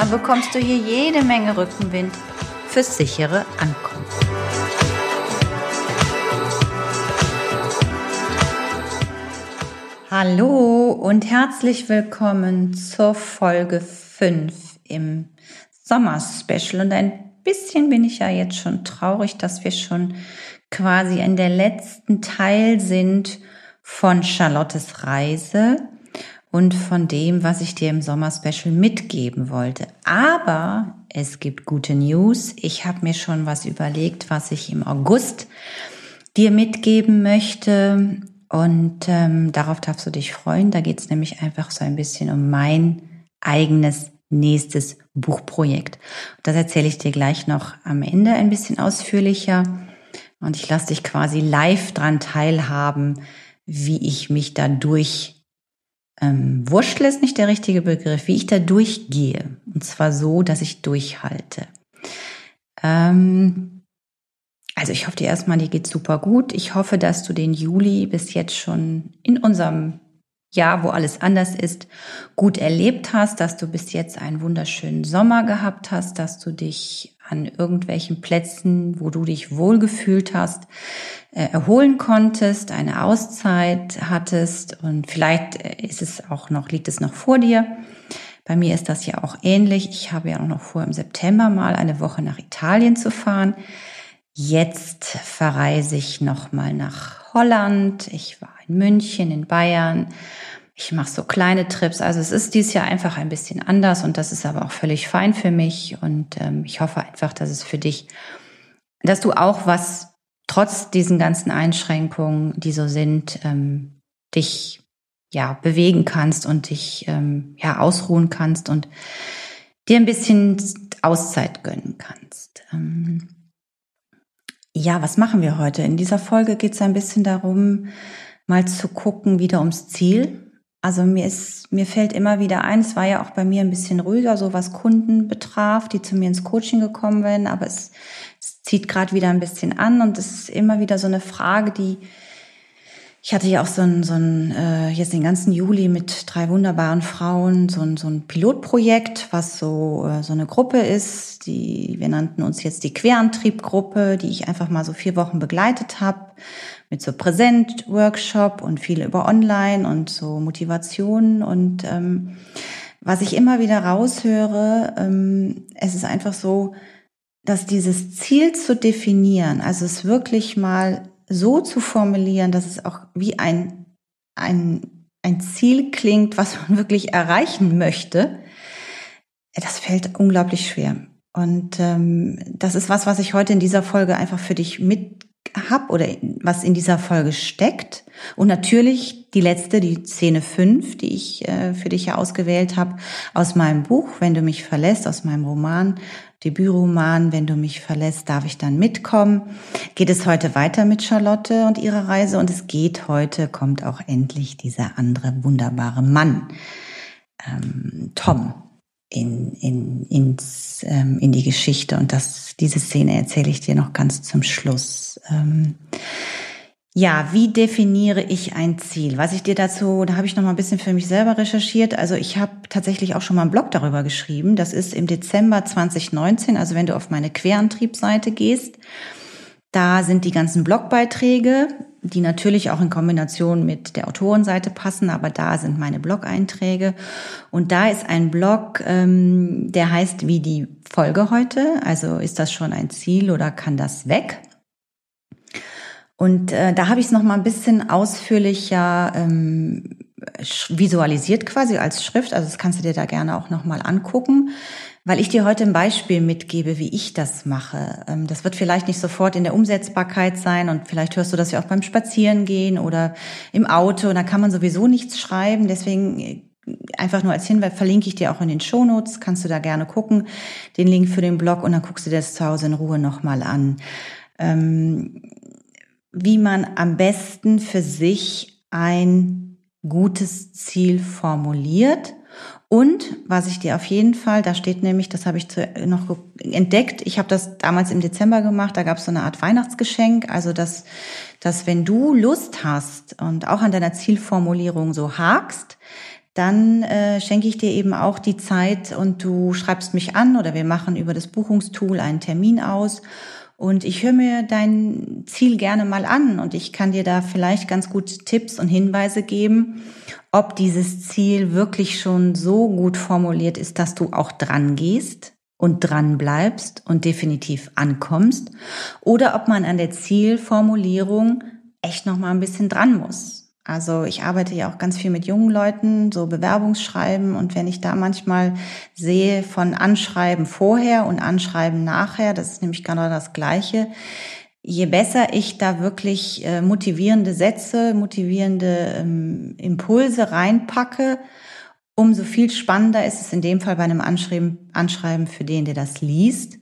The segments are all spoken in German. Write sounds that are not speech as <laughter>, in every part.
Dann bekommst du hier jede Menge Rückenwind fürs sichere Ankommen. Hallo und herzlich willkommen zur Folge 5 im Sommer-Special. Und ein bisschen bin ich ja jetzt schon traurig, dass wir schon quasi in der letzten Teil sind von Charlottes Reise und von dem, was ich dir im Sommer-Special mitgeben wollte. Aber es gibt gute News. Ich habe mir schon was überlegt, was ich im August dir mitgeben möchte. Und ähm, darauf darfst du dich freuen. Da geht es nämlich einfach so ein bisschen um mein eigenes nächstes Buchprojekt. Das erzähle ich dir gleich noch am Ende ein bisschen ausführlicher. Und ich lasse dich quasi live dran teilhaben, wie ich mich da durch ähm, wurschtle ist nicht der richtige Begriff, wie ich da durchgehe. Und zwar so, dass ich durchhalte. Ähm, also ich hoffe dir erstmal, dir geht super gut. Ich hoffe, dass du den Juli bis jetzt schon in unserem Jahr, wo alles anders ist, gut erlebt hast, dass du bis jetzt einen wunderschönen Sommer gehabt hast, dass du dich an irgendwelchen Plätzen, wo du dich wohlgefühlt hast, äh, erholen konntest, eine Auszeit hattest und vielleicht äh, ist es auch noch, liegt es noch vor dir. Bei mir ist das ja auch ähnlich. Ich habe ja auch noch vor, im September mal eine Woche nach Italien zu fahren. Jetzt verreise ich nochmal nach Holland. Ich war in München, in Bayern. Ich mache so kleine Trips. Also es ist dieses Jahr einfach ein bisschen anders und das ist aber auch völlig fein für mich. Und ähm, ich hoffe einfach, dass es für dich, dass du auch was trotz diesen ganzen Einschränkungen, die so sind, ähm, dich ja bewegen kannst und dich ähm, ja ausruhen kannst und dir ein bisschen Auszeit gönnen kannst. Ähm, ja, was machen wir heute? In dieser Folge geht es ein bisschen darum, mal zu gucken, wieder ums Ziel. Also mir ist, mir fällt immer wieder ein, es war ja auch bei mir ein bisschen ruhiger, so was Kunden betraf, die zu mir ins Coaching gekommen werden, aber es es zieht gerade wieder ein bisschen an und es ist immer wieder so eine Frage, die ich hatte ja auch so ein, so ein äh, jetzt den ganzen Juli mit drei wunderbaren Frauen so ein, so ein Pilotprojekt, was so äh, so eine Gruppe ist, die wir nannten uns jetzt die Querantriebgruppe, die ich einfach mal so vier Wochen begleitet habe mit so Präsent-Workshop und viel über Online und so Motivation. Und ähm, was ich immer wieder raushöre, ähm, es ist einfach so, dass dieses Ziel zu definieren, also es wirklich mal so zu formulieren, dass es auch wie ein, ein, ein Ziel klingt, was man <laughs> wirklich erreichen möchte, das fällt unglaublich schwer. Und ähm, das ist was, was ich heute in dieser Folge einfach für dich mit hab oder was in dieser Folge steckt. Und natürlich die letzte, die Szene 5, die ich äh, für dich ja ausgewählt habe, aus meinem Buch, Wenn du mich verlässt, aus meinem Roman, Debütroman, Wenn du mich verlässt, darf ich dann mitkommen. Geht es heute weiter mit Charlotte und ihrer Reise und es geht heute, kommt auch endlich dieser andere wunderbare Mann, ähm, Tom, in, in, ins, ähm, in die Geschichte. Und das, diese Szene erzähle ich dir noch ganz zum Schluss. Ähm, ja, wie definiere ich ein Ziel? Was ich dir dazu, da habe ich noch mal ein bisschen für mich selber recherchiert. Also ich habe tatsächlich auch schon mal einen Blog darüber geschrieben. Das ist im Dezember 2019. Also wenn du auf meine Querantriebsseite gehst, da sind die ganzen Blogbeiträge, die natürlich auch in Kombination mit der Autorenseite passen, aber da sind meine Blog-Einträge. Und da ist ein Blog, ähm, der heißt wie die Folge heute. Also ist das schon ein Ziel oder kann das weg? Und äh, da habe ich es noch mal ein bisschen ausführlicher ähm, visualisiert quasi als Schrift. Also das kannst du dir da gerne auch noch mal angucken, weil ich dir heute ein Beispiel mitgebe, wie ich das mache. Ähm, das wird vielleicht nicht sofort in der Umsetzbarkeit sein und vielleicht hörst du das ja auch beim Spazierengehen oder im Auto. Und da kann man sowieso nichts schreiben. Deswegen einfach nur als Hinweis verlinke ich dir auch in den Shownotes, kannst du da gerne gucken, den Link für den Blog und dann guckst du dir das zu Hause in Ruhe nochmal an. Ähm, wie man am besten für sich ein gutes Ziel formuliert. Und was ich dir auf jeden Fall, da steht nämlich, das habe ich noch entdeckt, ich habe das damals im Dezember gemacht, da gab es so eine Art Weihnachtsgeschenk, also dass, dass wenn du Lust hast und auch an deiner Zielformulierung so hakst, dann äh, schenke ich dir eben auch die Zeit und du schreibst mich an oder wir machen über das Buchungstool einen Termin aus und ich höre mir dein Ziel gerne mal an und ich kann dir da vielleicht ganz gut Tipps und Hinweise geben, ob dieses Ziel wirklich schon so gut formuliert ist, dass du auch dran gehst und dran bleibst und definitiv ankommst oder ob man an der Zielformulierung echt noch mal ein bisschen dran muss. Also ich arbeite ja auch ganz viel mit jungen Leuten, so Bewerbungsschreiben. Und wenn ich da manchmal sehe von Anschreiben vorher und Anschreiben nachher, das ist nämlich genau das Gleiche. Je besser ich da wirklich äh, motivierende Sätze, motivierende ähm, Impulse reinpacke, umso viel spannender ist es in dem Fall bei einem Anschreiben, Anschreiben für den, der das liest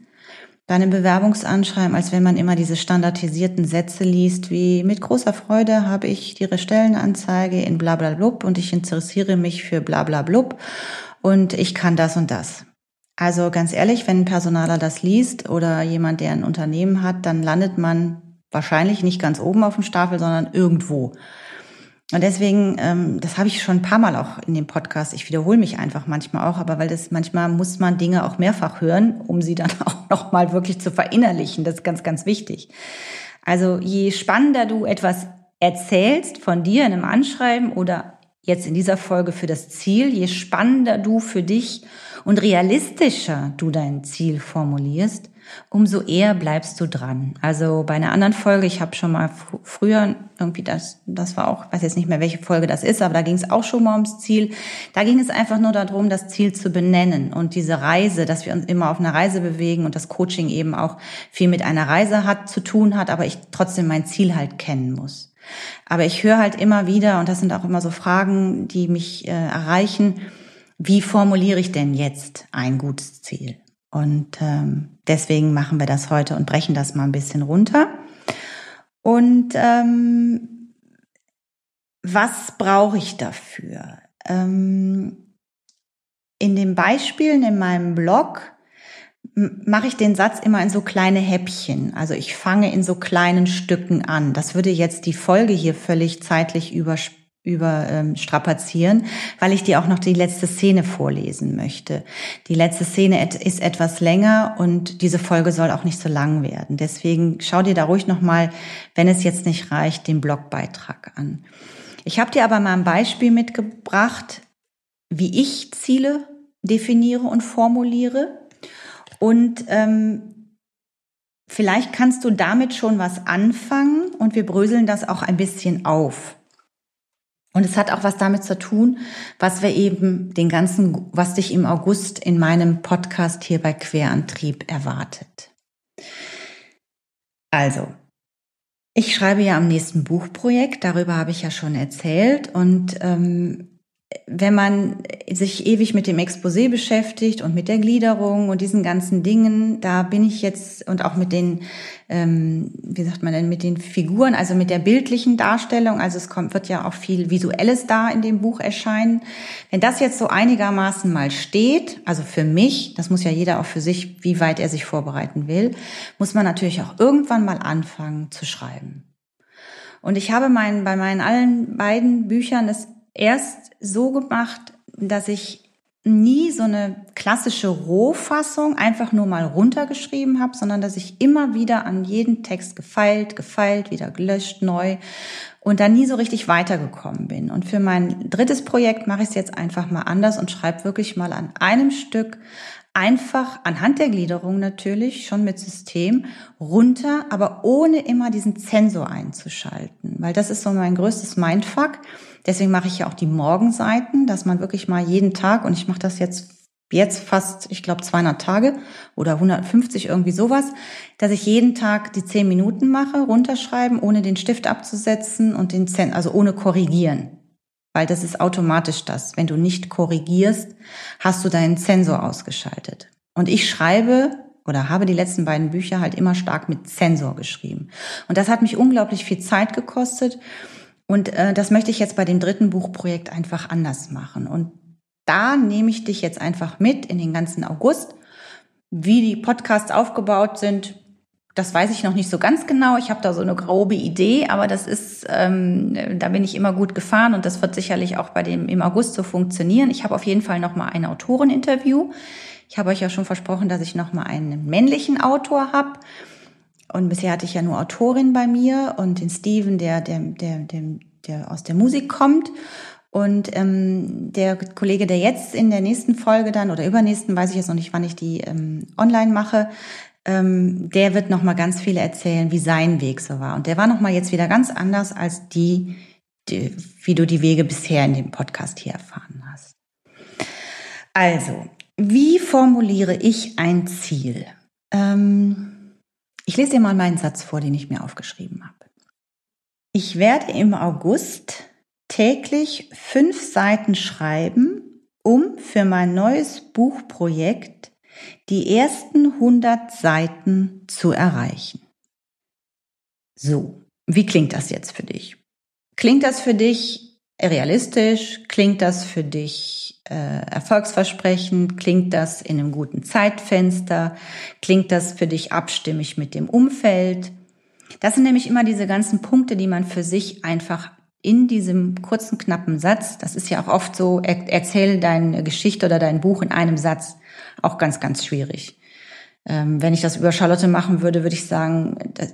bei Bewerbungsanschreiben, als wenn man immer diese standardisierten Sätze liest, wie mit großer Freude habe ich Ihre Stellenanzeige in blablablub und ich interessiere mich für blablablub und ich kann das und das. Also ganz ehrlich, wenn ein Personaler das liest oder jemand, der ein Unternehmen hat, dann landet man wahrscheinlich nicht ganz oben auf dem Stapel, sondern irgendwo. Und deswegen, ähm, das habe ich schon ein paar Mal auch in dem Podcast. Ich wiederhole mich einfach manchmal auch, aber weil das manchmal muss man Dinge auch mehrfach hören, um sie dann <laughs> auch noch mal wirklich zu verinnerlichen. Das ist ganz, ganz wichtig. Also je spannender du etwas erzählst von dir in einem Anschreiben oder jetzt in dieser Folge für das Ziel, je spannender du für dich und realistischer du dein Ziel formulierst, umso eher bleibst du dran. Also bei einer anderen Folge, ich habe schon mal früher irgendwie das, das war auch, weiß jetzt nicht mehr, welche Folge das ist, aber da ging es auch schon mal ums Ziel. Da ging es einfach nur darum, das Ziel zu benennen und diese Reise, dass wir uns immer auf einer Reise bewegen und das Coaching eben auch viel mit einer Reise hat zu tun hat, aber ich trotzdem mein Ziel halt kennen muss. Aber ich höre halt immer wieder, und das sind auch immer so Fragen, die mich äh, erreichen, wie formuliere ich denn jetzt ein gutes Ziel? Und ähm, deswegen machen wir das heute und brechen das mal ein bisschen runter. Und ähm, was brauche ich dafür? Ähm, in den Beispielen in meinem Blog mache ich den Satz immer in so kleine Häppchen. Also ich fange in so kleinen Stücken an. Das würde jetzt die Folge hier völlig zeitlich überspielen überstrapazieren, ähm, weil ich dir auch noch die letzte Szene vorlesen möchte. Die letzte Szene ist etwas länger und diese Folge soll auch nicht so lang werden. Deswegen schau dir da ruhig nochmal, wenn es jetzt nicht reicht, den Blogbeitrag an. Ich habe dir aber mal ein Beispiel mitgebracht, wie ich Ziele definiere und formuliere. Und ähm, vielleicht kannst du damit schon was anfangen und wir bröseln das auch ein bisschen auf. Und es hat auch was damit zu tun, was wir eben den ganzen, was dich im August in meinem Podcast hier bei Querantrieb erwartet. Also, ich schreibe ja am nächsten Buchprojekt, darüber habe ich ja schon erzählt und ähm, wenn man sich ewig mit dem Exposé beschäftigt und mit der Gliederung und diesen ganzen Dingen, da bin ich jetzt und auch mit den, ähm, wie sagt man denn, mit den Figuren, also mit der bildlichen Darstellung, also es kommt, wird ja auch viel Visuelles da in dem Buch erscheinen. Wenn das jetzt so einigermaßen mal steht, also für mich, das muss ja jeder auch für sich, wie weit er sich vorbereiten will, muss man natürlich auch irgendwann mal anfangen zu schreiben. Und ich habe meinen, bei meinen allen beiden Büchern es erst so gemacht, dass ich nie so eine klassische Rohfassung einfach nur mal runtergeschrieben habe, sondern dass ich immer wieder an jeden Text gefeilt, gefeilt, wieder gelöscht, neu und da nie so richtig weitergekommen bin. Und für mein drittes Projekt mache ich es jetzt einfach mal anders und schreibe wirklich mal an einem Stück einfach anhand der Gliederung natürlich schon mit System runter, aber ohne immer diesen Zensor einzuschalten, weil das ist so mein größtes Mindfuck Deswegen mache ich ja auch die Morgenseiten, dass man wirklich mal jeden Tag, und ich mache das jetzt jetzt fast, ich glaube, 200 Tage oder 150 irgendwie sowas, dass ich jeden Tag die 10 Minuten mache, runterschreiben, ohne den Stift abzusetzen und den Zen, also ohne korrigieren. weil das ist automatisch das. Wenn du nicht korrigierst, hast du deinen Sensor ausgeschaltet. Und ich schreibe oder habe die letzten beiden Bücher halt immer stark mit Sensor geschrieben. Und das hat mich unglaublich viel Zeit gekostet. Und äh, das möchte ich jetzt bei dem dritten Buchprojekt einfach anders machen. Und da nehme ich dich jetzt einfach mit in den ganzen August. Wie die Podcasts aufgebaut sind, das weiß ich noch nicht so ganz genau. Ich habe da so eine grobe Idee, aber das ist, ähm, da bin ich immer gut gefahren und das wird sicherlich auch bei dem im August so funktionieren. Ich habe auf jeden Fall noch mal ein Autoreninterview. Ich habe euch ja schon versprochen, dass ich noch mal einen männlichen Autor habe. Und bisher hatte ich ja nur Autorin bei mir und den Steven, der, der, der, der, der aus der Musik kommt. Und ähm, der Kollege, der jetzt in der nächsten Folge dann oder übernächsten, weiß ich jetzt noch nicht, wann ich die ähm, online mache, ähm, der wird noch mal ganz viele erzählen, wie sein Weg so war. Und der war noch mal jetzt wieder ganz anders als die, die wie du die Wege bisher in dem Podcast hier erfahren hast. Also, wie formuliere ich ein Ziel? Ähm, ich lese dir mal meinen Satz vor, den ich mir aufgeschrieben habe. Ich werde im August täglich fünf Seiten schreiben, um für mein neues Buchprojekt die ersten 100 Seiten zu erreichen. So, wie klingt das jetzt für dich? Klingt das für dich realistisch? Klingt das für dich äh, erfolgsversprechend? Klingt das in einem guten Zeitfenster? Klingt das für dich abstimmig mit dem Umfeld? Das sind nämlich immer diese ganzen Punkte, die man für sich einfach in diesem kurzen, knappen Satz, das ist ja auch oft so, er, erzähl deine Geschichte oder dein Buch in einem Satz, auch ganz, ganz schwierig. Ähm, wenn ich das über Charlotte machen würde, würde ich sagen, äh,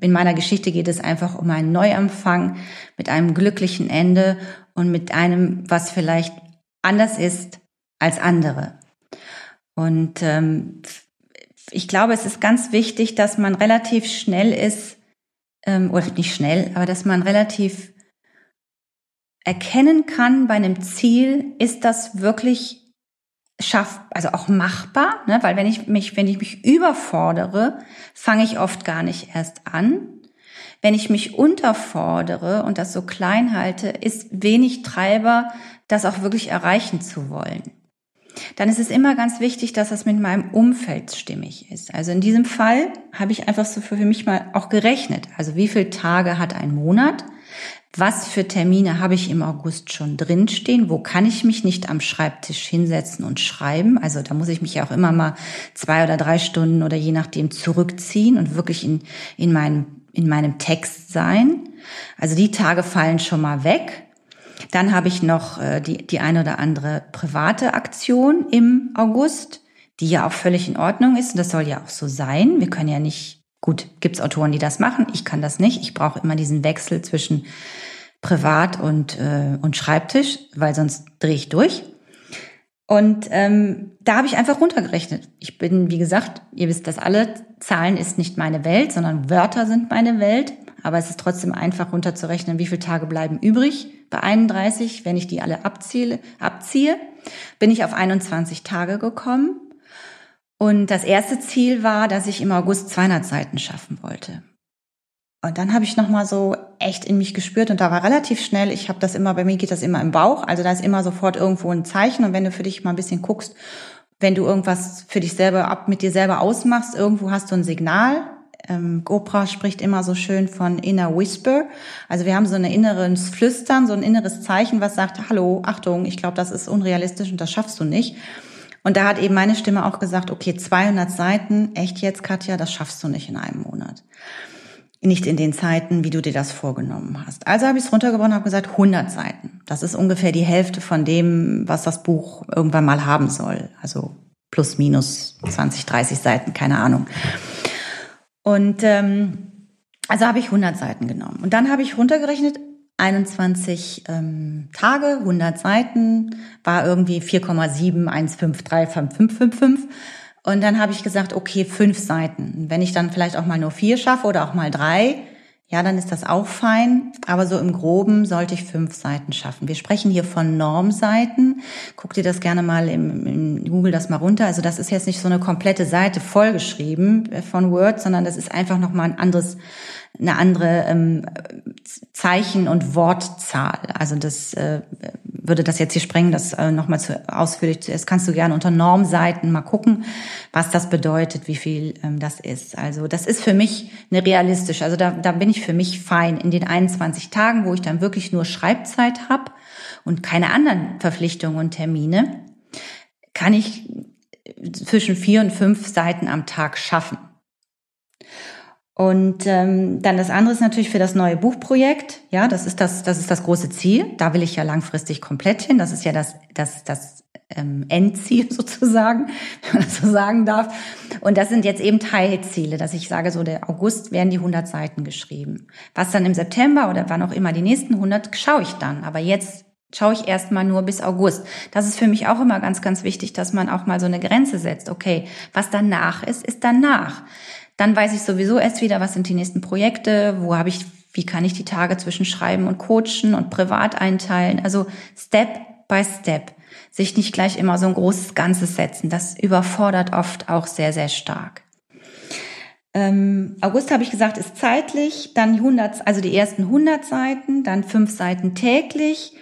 in meiner Geschichte geht es einfach um einen Neuanfang mit einem glücklichen Ende und mit einem, was vielleicht anders ist als andere. Und ähm, ich glaube, es ist ganz wichtig, dass man relativ schnell ist, ähm, oder nicht schnell, aber dass man relativ erkennen kann bei einem Ziel, ist das wirklich schaff, also auch machbar, ne? weil wenn ich mich, wenn ich mich überfordere, fange ich oft gar nicht erst an. Wenn ich mich unterfordere und das so klein halte, ist wenig Treiber, das auch wirklich erreichen zu wollen. Dann ist es immer ganz wichtig, dass das mit meinem Umfeld stimmig ist. Also in diesem Fall habe ich einfach so für mich mal auch gerechnet. Also wie viele Tage hat ein Monat? Was für Termine habe ich im August schon drinstehen, wo kann ich mich nicht am Schreibtisch hinsetzen und schreiben. Also da muss ich mich ja auch immer mal zwei oder drei Stunden oder je nachdem zurückziehen und wirklich in, in, meinem, in meinem Text sein. Also die Tage fallen schon mal weg. Dann habe ich noch äh, die, die eine oder andere private Aktion im August, die ja auch völlig in Ordnung ist. Und das soll ja auch so sein. Wir können ja nicht Gut, gibt's Autoren, die das machen. Ich kann das nicht. Ich brauche immer diesen Wechsel zwischen Privat und, äh, und Schreibtisch, weil sonst drehe ich durch. Und ähm, da habe ich einfach runtergerechnet. Ich bin, wie gesagt, ihr wisst das alle, Zahlen ist nicht meine Welt, sondern Wörter sind meine Welt. Aber es ist trotzdem einfach runterzurechnen, wie viele Tage bleiben übrig. Bei 31, wenn ich die alle abziehe, abziehe bin ich auf 21 Tage gekommen. Und das erste Ziel war, dass ich im August 200 Seiten schaffen wollte. Und dann habe ich noch mal so echt in mich gespürt und da war relativ schnell, ich habe das immer, bei mir geht das immer im Bauch, also da ist immer sofort irgendwo ein Zeichen und wenn du für dich mal ein bisschen guckst, wenn du irgendwas für dich selber ab mit dir selber ausmachst, irgendwo hast du ein Signal. Ähm, Gopra spricht immer so schön von inner whisper. Also wir haben so ein inneres Flüstern, so ein inneres Zeichen, was sagt, hallo, Achtung, ich glaube, das ist unrealistisch und das schaffst du nicht. Und da hat eben meine Stimme auch gesagt, okay, 200 Seiten, echt jetzt, Katja, das schaffst du nicht in einem Monat. Nicht in den Zeiten, wie du dir das vorgenommen hast. Also habe ich es runtergebrochen und habe gesagt, 100 Seiten. Das ist ungefähr die Hälfte von dem, was das Buch irgendwann mal haben soll. Also plus minus 20, 30 Seiten, keine Ahnung. Und ähm, also habe ich 100 Seiten genommen. Und dann habe ich runtergerechnet, 21 ähm, Tage, 100 Seiten, war irgendwie 4,7153555. Und dann habe ich gesagt, okay, fünf Seiten. Wenn ich dann vielleicht auch mal nur vier schaffe oder auch mal drei, ja, dann ist das auch fein. Aber so im Groben sollte ich fünf Seiten schaffen. Wir sprechen hier von Normseiten. Guck dir das gerne mal im, im Google das mal runter. Also das ist jetzt nicht so eine komplette Seite vollgeschrieben äh, von Word, sondern das ist einfach nochmal ein anderes eine andere ähm, Zeichen- und Wortzahl. Also das äh, würde das jetzt hier sprengen, das äh, nochmal zu ausführlich. Das kannst du gerne unter Normseiten mal gucken, was das bedeutet, wie viel ähm, das ist. Also das ist für mich eine realistisch. Also da, da bin ich für mich fein in den 21 Tagen, wo ich dann wirklich nur Schreibzeit habe und keine anderen Verpflichtungen und Termine, kann ich zwischen vier und fünf Seiten am Tag schaffen. Und ähm, dann das andere ist natürlich für das neue Buchprojekt. Ja, das ist das, das ist das große Ziel. Da will ich ja langfristig komplett hin. Das ist ja das, das, das ähm, Endziel <laughs> sozusagen, wenn man das so sagen darf. Und das sind jetzt eben Teilziele, dass ich sage, so der August werden die 100 Seiten geschrieben. Was dann im September oder wann auch immer die nächsten 100 schaue ich dann. Aber jetzt schaue ich erstmal nur bis August. Das ist für mich auch immer ganz, ganz wichtig, dass man auch mal so eine Grenze setzt. Okay, was danach ist, ist danach. Dann weiß ich sowieso erst wieder, was sind die nächsten Projekte, wo habe ich, wie kann ich die Tage zwischen Schreiben und Coachen und privat einteilen. Also Step by Step. Sich nicht gleich immer so ein großes Ganzes setzen. Das überfordert oft auch sehr, sehr stark. Ähm, August habe ich gesagt, ist zeitlich, dann 100, also die ersten 100 Seiten, dann fünf Seiten täglich,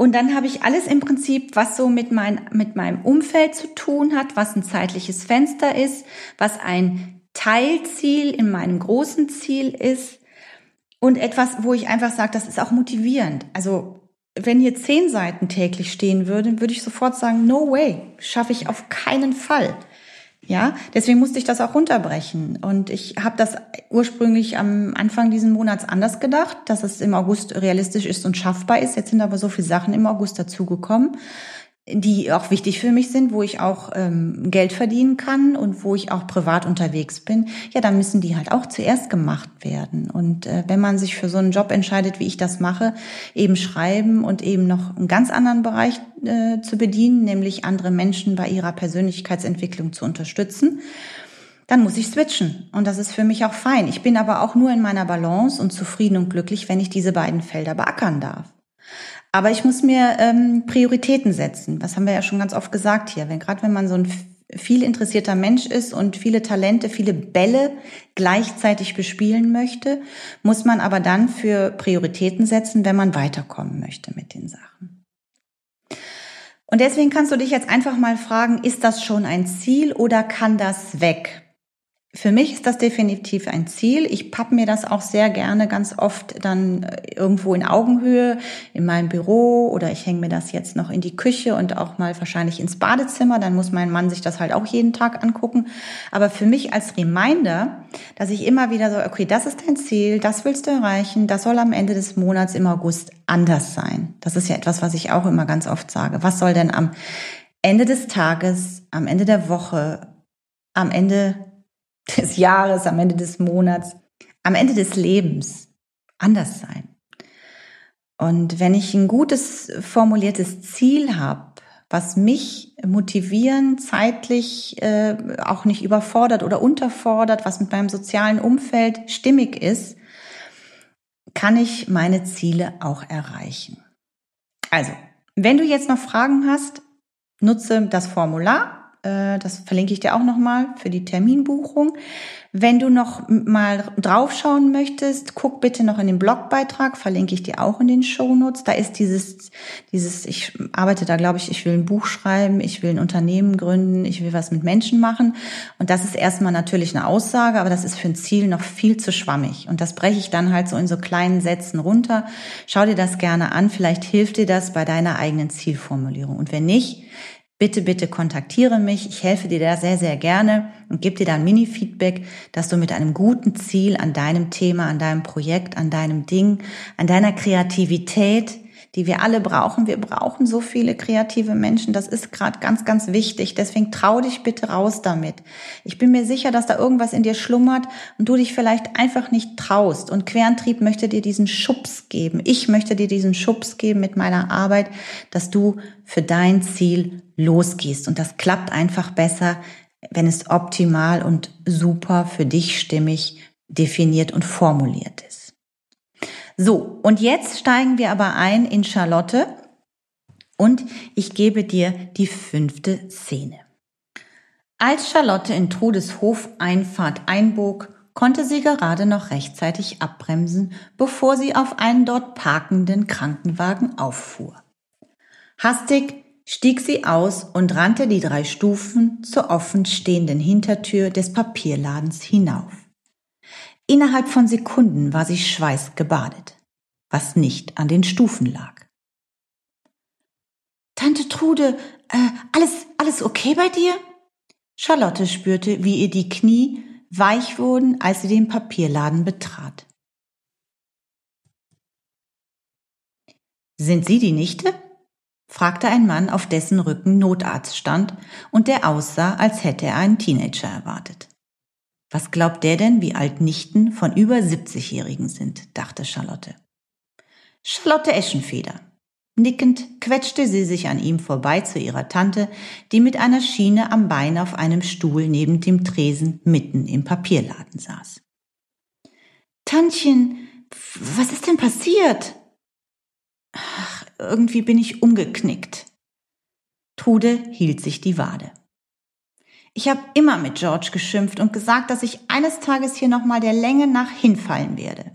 und dann habe ich alles im Prinzip, was so mit, mein, mit meinem Umfeld zu tun hat, was ein zeitliches Fenster ist, was ein Teilziel in meinem großen Ziel ist und etwas, wo ich einfach sage, das ist auch motivierend. Also wenn hier zehn Seiten täglich stehen würden, würde ich sofort sagen, no way, schaffe ich auf keinen Fall. Ja, deswegen musste ich das auch runterbrechen. Und ich habe das ursprünglich am Anfang diesen Monats anders gedacht, dass es im August realistisch ist und schaffbar ist. Jetzt sind aber so viele Sachen im August dazugekommen die auch wichtig für mich sind, wo ich auch ähm, Geld verdienen kann und wo ich auch privat unterwegs bin, ja, dann müssen die halt auch zuerst gemacht werden. Und äh, wenn man sich für so einen Job entscheidet, wie ich das mache, eben schreiben und eben noch einen ganz anderen Bereich äh, zu bedienen, nämlich andere Menschen bei ihrer Persönlichkeitsentwicklung zu unterstützen, dann muss ich switchen. Und das ist für mich auch fein. Ich bin aber auch nur in meiner Balance und zufrieden und glücklich, wenn ich diese beiden Felder beackern darf. Aber ich muss mir ähm, Prioritäten setzen. Das haben wir ja schon ganz oft gesagt hier. Wenn gerade wenn man so ein viel interessierter Mensch ist und viele Talente, viele Bälle gleichzeitig bespielen möchte, muss man aber dann für Prioritäten setzen, wenn man weiterkommen möchte mit den Sachen. Und deswegen kannst du dich jetzt einfach mal fragen, ist das schon ein Ziel oder kann das weg? Für mich ist das definitiv ein Ziel. Ich papp mir das auch sehr gerne ganz oft dann äh, irgendwo in Augenhöhe in meinem Büro oder ich hänge mir das jetzt noch in die Küche und auch mal wahrscheinlich ins Badezimmer. Dann muss mein Mann sich das halt auch jeden Tag angucken. Aber für mich als Reminder, dass ich immer wieder so, okay, das ist dein Ziel, das willst du erreichen, das soll am Ende des Monats im August anders sein. Das ist ja etwas, was ich auch immer ganz oft sage. Was soll denn am Ende des Tages, am Ende der Woche, am Ende des Jahres, am Ende des Monats, am Ende des Lebens anders sein. Und wenn ich ein gutes formuliertes Ziel habe, was mich motivieren, zeitlich äh, auch nicht überfordert oder unterfordert, was mit meinem sozialen Umfeld stimmig ist, kann ich meine Ziele auch erreichen. Also, wenn du jetzt noch Fragen hast, nutze das Formular das verlinke ich dir auch nochmal für die Terminbuchung. Wenn du noch mal draufschauen möchtest, guck bitte noch in den Blogbeitrag, verlinke ich dir auch in den Shownotes. Da ist dieses, dieses, ich arbeite da, glaube ich, ich will ein Buch schreiben, ich will ein Unternehmen gründen, ich will was mit Menschen machen. Und das ist erstmal natürlich eine Aussage, aber das ist für ein Ziel noch viel zu schwammig. Und das breche ich dann halt so in so kleinen Sätzen runter. Schau dir das gerne an, vielleicht hilft dir das bei deiner eigenen Zielformulierung. Und wenn nicht, bitte, bitte kontaktiere mich. Ich helfe dir da sehr, sehr gerne und gebe dir da ein Mini-Feedback, dass du mit einem guten Ziel an deinem Thema, an deinem Projekt, an deinem Ding, an deiner Kreativität die wir alle brauchen. Wir brauchen so viele kreative Menschen. Das ist gerade ganz, ganz wichtig. Deswegen trau dich bitte raus damit. Ich bin mir sicher, dass da irgendwas in dir schlummert und du dich vielleicht einfach nicht traust. Und Querentrieb möchte dir diesen Schubs geben. Ich möchte dir diesen Schubs geben mit meiner Arbeit, dass du für dein Ziel losgehst. Und das klappt einfach besser, wenn es optimal und super für dich stimmig definiert und formuliert ist. So, und jetzt steigen wir aber ein in Charlotte und ich gebe dir die fünfte Szene. Als Charlotte in Trudes Hofeinfahrt einbog, konnte sie gerade noch rechtzeitig abbremsen, bevor sie auf einen dort parkenden Krankenwagen auffuhr. Hastig stieg sie aus und rannte die drei Stufen zur offen stehenden Hintertür des Papierladens hinauf. Innerhalb von Sekunden war sie schweißgebadet, was nicht an den Stufen lag. Tante Trude, äh, alles, alles okay bei dir? Charlotte spürte, wie ihr die Knie weich wurden, als sie den Papierladen betrat. Sind Sie die Nichte? fragte ein Mann, auf dessen Rücken Notarzt stand und der aussah, als hätte er einen Teenager erwartet. Was glaubt der denn, wie alt Nichten von über 70-Jährigen sind, dachte Charlotte. Charlotte Eschenfeder. Nickend quetschte sie sich an ihm vorbei zu ihrer Tante, die mit einer Schiene am Bein auf einem Stuhl neben dem Tresen mitten im Papierladen saß. Tantchen, was ist denn passiert? Ach, irgendwie bin ich umgeknickt. Trude hielt sich die Wade. Ich habe immer mit George geschimpft und gesagt, dass ich eines Tages hier nochmal der Länge nach hinfallen werde.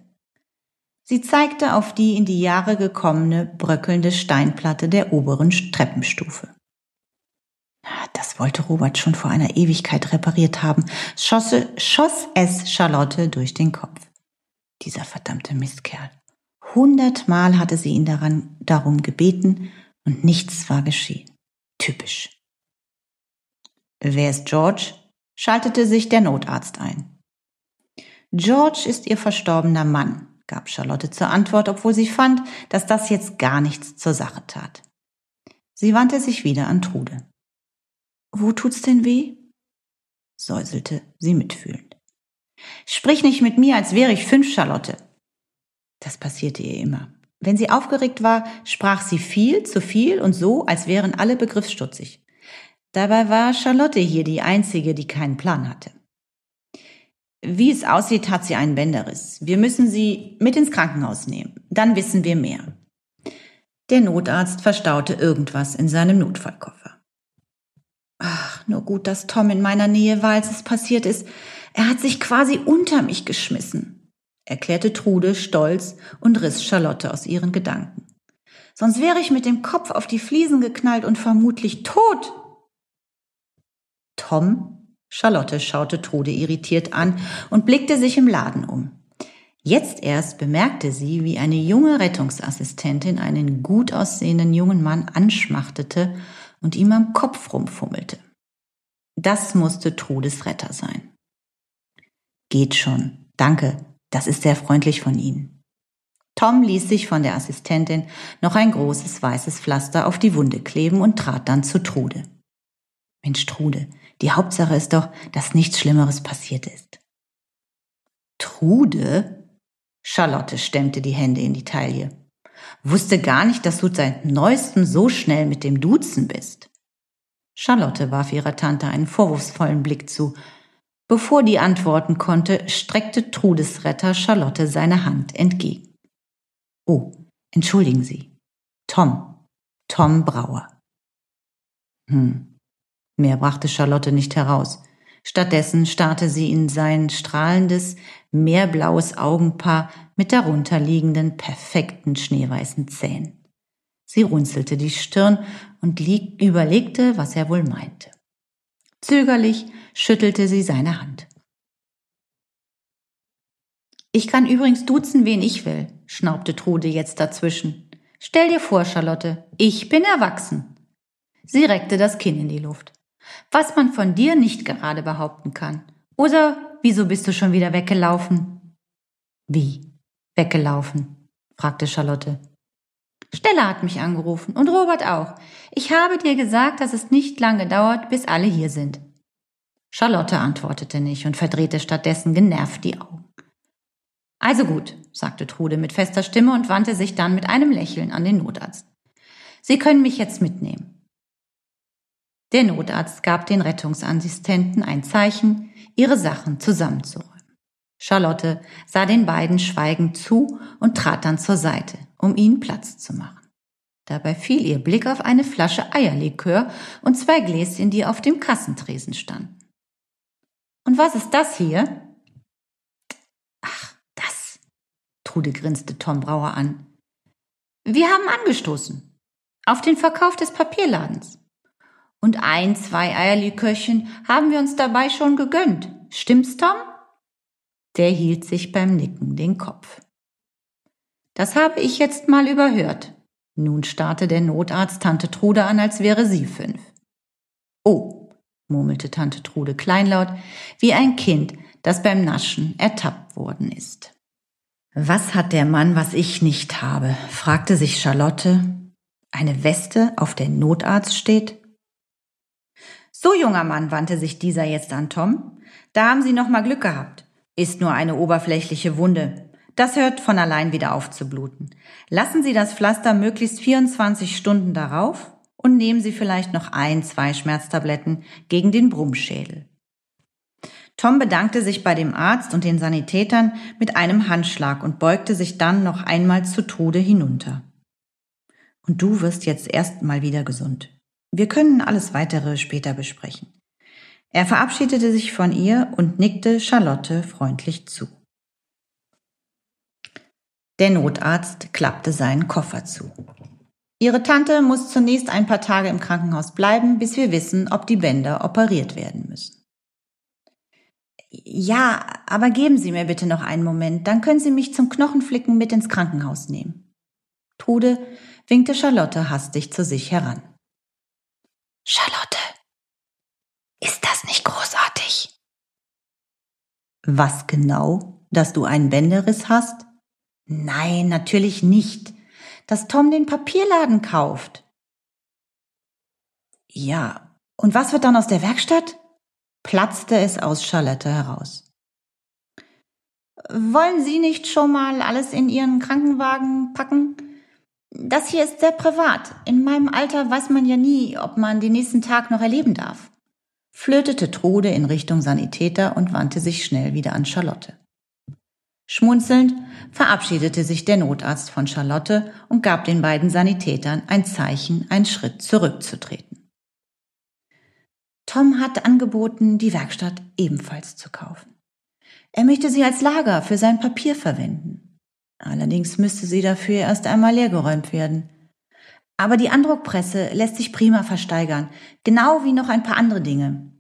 Sie zeigte auf die in die Jahre gekommene, bröckelnde Steinplatte der oberen Treppenstufe. Das wollte Robert schon vor einer Ewigkeit repariert haben, schosse, schoss es Charlotte durch den Kopf. Dieser verdammte Mistkerl. Hundertmal hatte sie ihn daran, darum gebeten und nichts war geschehen. Typisch. Wer ist George? schaltete sich der Notarzt ein. George ist ihr verstorbener Mann, gab Charlotte zur Antwort, obwohl sie fand, dass das jetzt gar nichts zur Sache tat. Sie wandte sich wieder an Trude. Wo tut's denn weh? säuselte sie mitfühlend. Sprich nicht mit mir, als wäre ich fünf, Charlotte. Das passierte ihr immer. Wenn sie aufgeregt war, sprach sie viel zu viel und so, als wären alle begriffsstutzig. Dabei war Charlotte hier die Einzige, die keinen Plan hatte. Wie es aussieht, hat sie einen Bänderriss. Wir müssen sie mit ins Krankenhaus nehmen. Dann wissen wir mehr. Der Notarzt verstaute irgendwas in seinem Notfallkoffer. Ach, nur gut, dass Tom in meiner Nähe war, als es passiert ist. Er hat sich quasi unter mich geschmissen, erklärte Trude stolz und riss Charlotte aus ihren Gedanken. Sonst wäre ich mit dem Kopf auf die Fliesen geknallt und vermutlich tot. Tom Charlotte schaute Trude irritiert an und blickte sich im Laden um. Jetzt erst bemerkte sie, wie eine junge Rettungsassistentin einen gut aussehenden jungen Mann anschmachtete und ihm am Kopf rumfummelte. Das musste Trudes Retter sein. Geht schon. Danke. Das ist sehr freundlich von Ihnen. Tom ließ sich von der Assistentin noch ein großes weißes Pflaster auf die Wunde kleben und trat dann zu Trude. Mensch, Trude, die Hauptsache ist doch, dass nichts Schlimmeres passiert ist. Trude? Charlotte stemmte die Hände in die Taille. Wusste gar nicht, dass du seit neuestem so schnell mit dem Duzen bist. Charlotte warf ihrer Tante einen vorwurfsvollen Blick zu. Bevor die antworten konnte, streckte Trudes Retter Charlotte seine Hand entgegen. Oh, entschuldigen Sie. Tom. Tom Brauer. Hm, Mehr brachte Charlotte nicht heraus. Stattdessen starrte sie in sein strahlendes, meerblaues Augenpaar mit darunterliegenden, perfekten schneeweißen Zähnen. Sie runzelte die Stirn und überlegte, was er wohl meinte. Zögerlich schüttelte sie seine Hand. Ich kann übrigens duzen, wen ich will, schnaubte Trude jetzt dazwischen. Stell dir vor, Charlotte, ich bin erwachsen. Sie reckte das Kinn in die Luft was man von dir nicht gerade behaupten kann. Oder wieso bist du schon wieder weggelaufen? Wie? Weggelaufen? fragte Charlotte. Stella hat mich angerufen und Robert auch. Ich habe dir gesagt, dass es nicht lange dauert, bis alle hier sind. Charlotte antwortete nicht und verdrehte stattdessen genervt die Augen. Also gut, sagte Trude mit fester Stimme und wandte sich dann mit einem Lächeln an den Notarzt. Sie können mich jetzt mitnehmen. Der Notarzt gab den Rettungsassistenten ein Zeichen, ihre Sachen zusammenzuräumen. Charlotte sah den beiden schweigend zu und trat dann zur Seite, um ihnen Platz zu machen. Dabei fiel ihr Blick auf eine Flasche Eierlikör und zwei Gläschen, die auf dem Kassentresen standen. Und was ist das hier? Trude grinste Tom Brauer an. Wir haben angestoßen. Auf den Verkauf des Papierladens. Und ein, zwei Eierlikörchen haben wir uns dabei schon gegönnt. Stimmt's, Tom? Der hielt sich beim Nicken den Kopf. Das habe ich jetzt mal überhört. Nun starrte der Notarzt Tante Trude an, als wäre sie fünf. Oh, murmelte Tante Trude kleinlaut, wie ein Kind, das beim Naschen ertappt worden ist. Was hat der Mann, was ich nicht habe? fragte sich Charlotte. Eine Weste, auf der Notarzt steht? So, junger Mann, wandte sich dieser jetzt an Tom. Da haben Sie noch mal Glück gehabt. Ist nur eine oberflächliche Wunde. Das hört von allein wieder auf zu bluten. Lassen Sie das Pflaster möglichst 24 Stunden darauf und nehmen Sie vielleicht noch ein, zwei Schmerztabletten gegen den Brummschädel. Tom bedankte sich bei dem Arzt und den Sanitätern mit einem Handschlag und beugte sich dann noch einmal zu Tode hinunter. Und du wirst jetzt erst mal wieder gesund. Wir können alles weitere später besprechen. Er verabschiedete sich von ihr und nickte Charlotte freundlich zu. Der Notarzt klappte seinen Koffer zu. Ihre Tante muss zunächst ein paar Tage im Krankenhaus bleiben, bis wir wissen, ob die Bänder operiert werden müssen. Ja, aber geben Sie mir bitte noch einen Moment, dann können Sie mich zum Knochenflicken mit ins Krankenhaus nehmen. Trude winkte Charlotte hastig zu sich heran. Charlotte, ist das nicht großartig? Was genau? Dass du einen Bänderriss hast? Nein, natürlich nicht. Dass Tom den Papierladen kauft. Ja, und was wird dann aus der Werkstatt? platzte es aus Charlotte heraus. Wollen Sie nicht schon mal alles in Ihren Krankenwagen packen? Das hier ist sehr privat. In meinem Alter weiß man ja nie, ob man den nächsten Tag noch erleben darf. Flötete Trude in Richtung Sanitäter und wandte sich schnell wieder an Charlotte. Schmunzelnd verabschiedete sich der Notarzt von Charlotte und gab den beiden Sanitätern ein Zeichen, einen Schritt zurückzutreten. Tom hat angeboten, die Werkstatt ebenfalls zu kaufen. Er möchte sie als Lager für sein Papier verwenden. Allerdings müsste sie dafür erst einmal leergeräumt werden. Aber die Andruckpresse lässt sich prima versteigern, genau wie noch ein paar andere Dinge.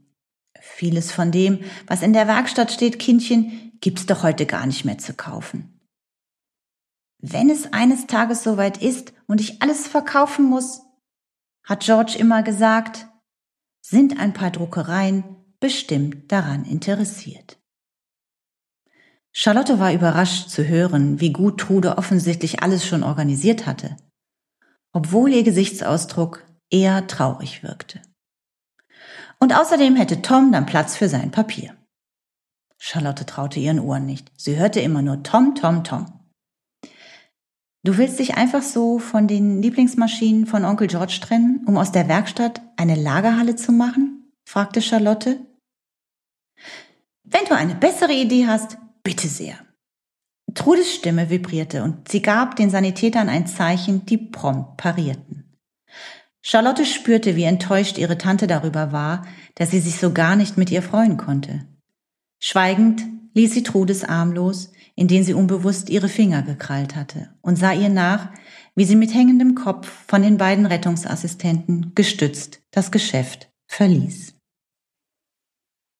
Vieles von dem, was in der Werkstatt steht, Kindchen, gibt's doch heute gar nicht mehr zu kaufen. Wenn es eines Tages soweit ist und ich alles verkaufen muss, hat George immer gesagt, sind ein paar Druckereien bestimmt daran interessiert. Charlotte war überrascht zu hören, wie gut Trude offensichtlich alles schon organisiert hatte, obwohl ihr Gesichtsausdruck eher traurig wirkte. Und außerdem hätte Tom dann Platz für sein Papier. Charlotte traute ihren Ohren nicht. Sie hörte immer nur Tom, Tom, Tom. Du willst dich einfach so von den Lieblingsmaschinen von Onkel George trennen, um aus der Werkstatt eine Lagerhalle zu machen? fragte Charlotte. Wenn du eine bessere Idee hast, bitte sehr. Trudes Stimme vibrierte und sie gab den Sanitätern ein Zeichen, die prompt parierten. Charlotte spürte, wie enttäuscht ihre Tante darüber war, dass sie sich so gar nicht mit ihr freuen konnte. Schweigend ließ sie Trudes Arm los, in den sie unbewusst ihre Finger gekrallt hatte, und sah ihr nach, wie sie mit hängendem Kopf von den beiden Rettungsassistenten gestützt das Geschäft verließ.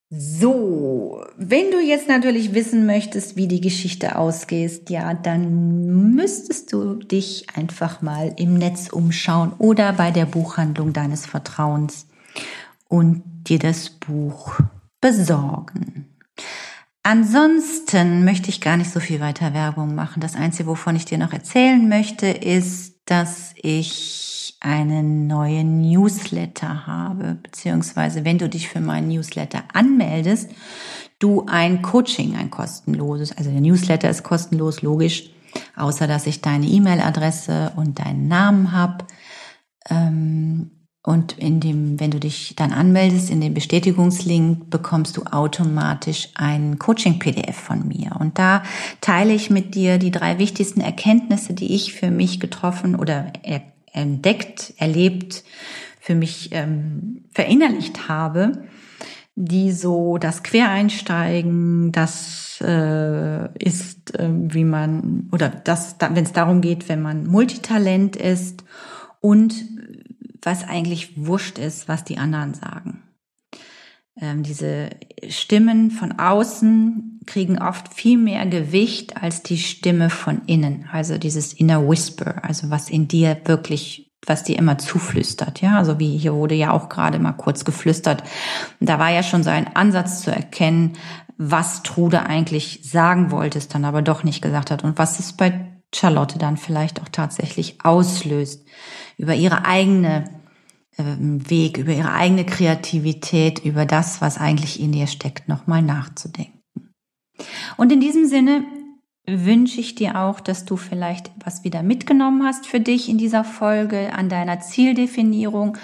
So, wenn du jetzt natürlich wissen möchtest, wie die Geschichte ausgeht, ja, dann müsstest du dich einfach mal im Netz umschauen oder bei der Buchhandlung deines Vertrauens und dir das Buch besorgen. Ansonsten möchte ich gar nicht so viel weiter Werbung machen. Das Einzige, wovon ich dir noch erzählen möchte, ist, dass ich einen neuen Newsletter habe, beziehungsweise wenn du dich für meinen Newsletter anmeldest, du ein Coaching, ein kostenloses, also der Newsletter ist kostenlos, logisch, außer dass ich deine E-Mail-Adresse und deinen Namen habe. Ähm, und in dem, wenn du dich dann anmeldest, in dem Bestätigungslink bekommst du automatisch ein Coaching-PDF von mir. Und da teile ich mit dir die drei wichtigsten Erkenntnisse, die ich für mich getroffen oder entdeckt, erlebt, für mich ähm, verinnerlicht habe, die so das Quereinsteigen, das äh, ist, äh, wie man, oder das, wenn es darum geht, wenn man Multitalent ist und was eigentlich wurscht ist, was die anderen sagen. Ähm, diese Stimmen von außen kriegen oft viel mehr Gewicht als die Stimme von innen. Also dieses Inner Whisper, also was in dir wirklich, was dir immer zuflüstert. Ja, also wie hier wurde ja auch gerade mal kurz geflüstert. Da war ja schon so ein Ansatz zu erkennen, was Trude eigentlich sagen wollte, es dann aber doch nicht gesagt hat und was es bei Charlotte dann vielleicht auch tatsächlich auslöst über ihre eigene ähm, Weg, über ihre eigene Kreativität, über das, was eigentlich in ihr steckt, nochmal nachzudenken. Und in diesem Sinne wünsche ich dir auch, dass du vielleicht was wieder mitgenommen hast für dich in dieser Folge an deiner Zieldefinierung,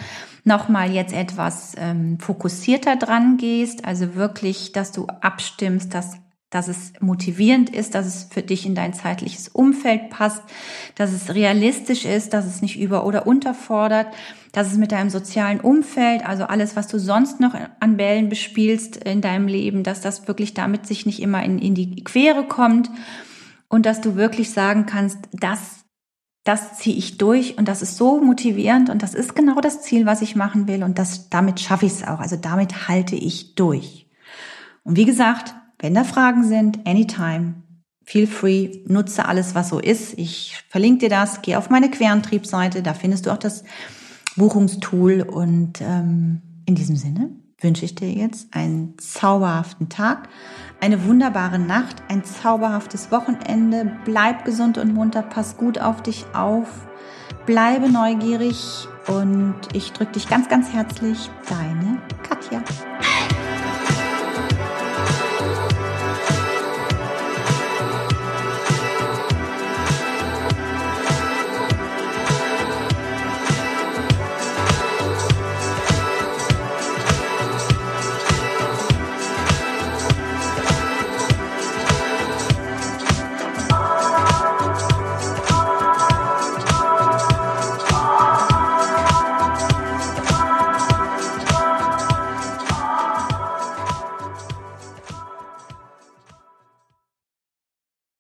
nochmal jetzt etwas ähm, fokussierter dran gehst, also wirklich, dass du abstimmst, dass dass es motivierend ist, dass es für dich in dein zeitliches Umfeld passt, dass es realistisch ist, dass es nicht über- oder unterfordert, dass es mit deinem sozialen Umfeld, also alles, was du sonst noch an Bällen bespielst in deinem Leben, dass das wirklich damit sich nicht immer in, in die Quere kommt und dass du wirklich sagen kannst, das das ziehe ich durch und das ist so motivierend und das ist genau das Ziel, was ich machen will und das, damit schaffe ich es auch. Also damit halte ich durch. Und wie gesagt, wenn da Fragen sind, anytime, feel free, nutze alles, was so ist. Ich verlinke dir das, geh auf meine Querantriebseite, da findest du auch das Buchungstool und ähm, in diesem Sinne wünsche ich dir jetzt einen zauberhaften Tag, eine wunderbare Nacht, ein zauberhaftes Wochenende. Bleib gesund und munter, pass gut auf dich auf, bleibe neugierig und ich drücke dich ganz, ganz herzlich. Deine Katja.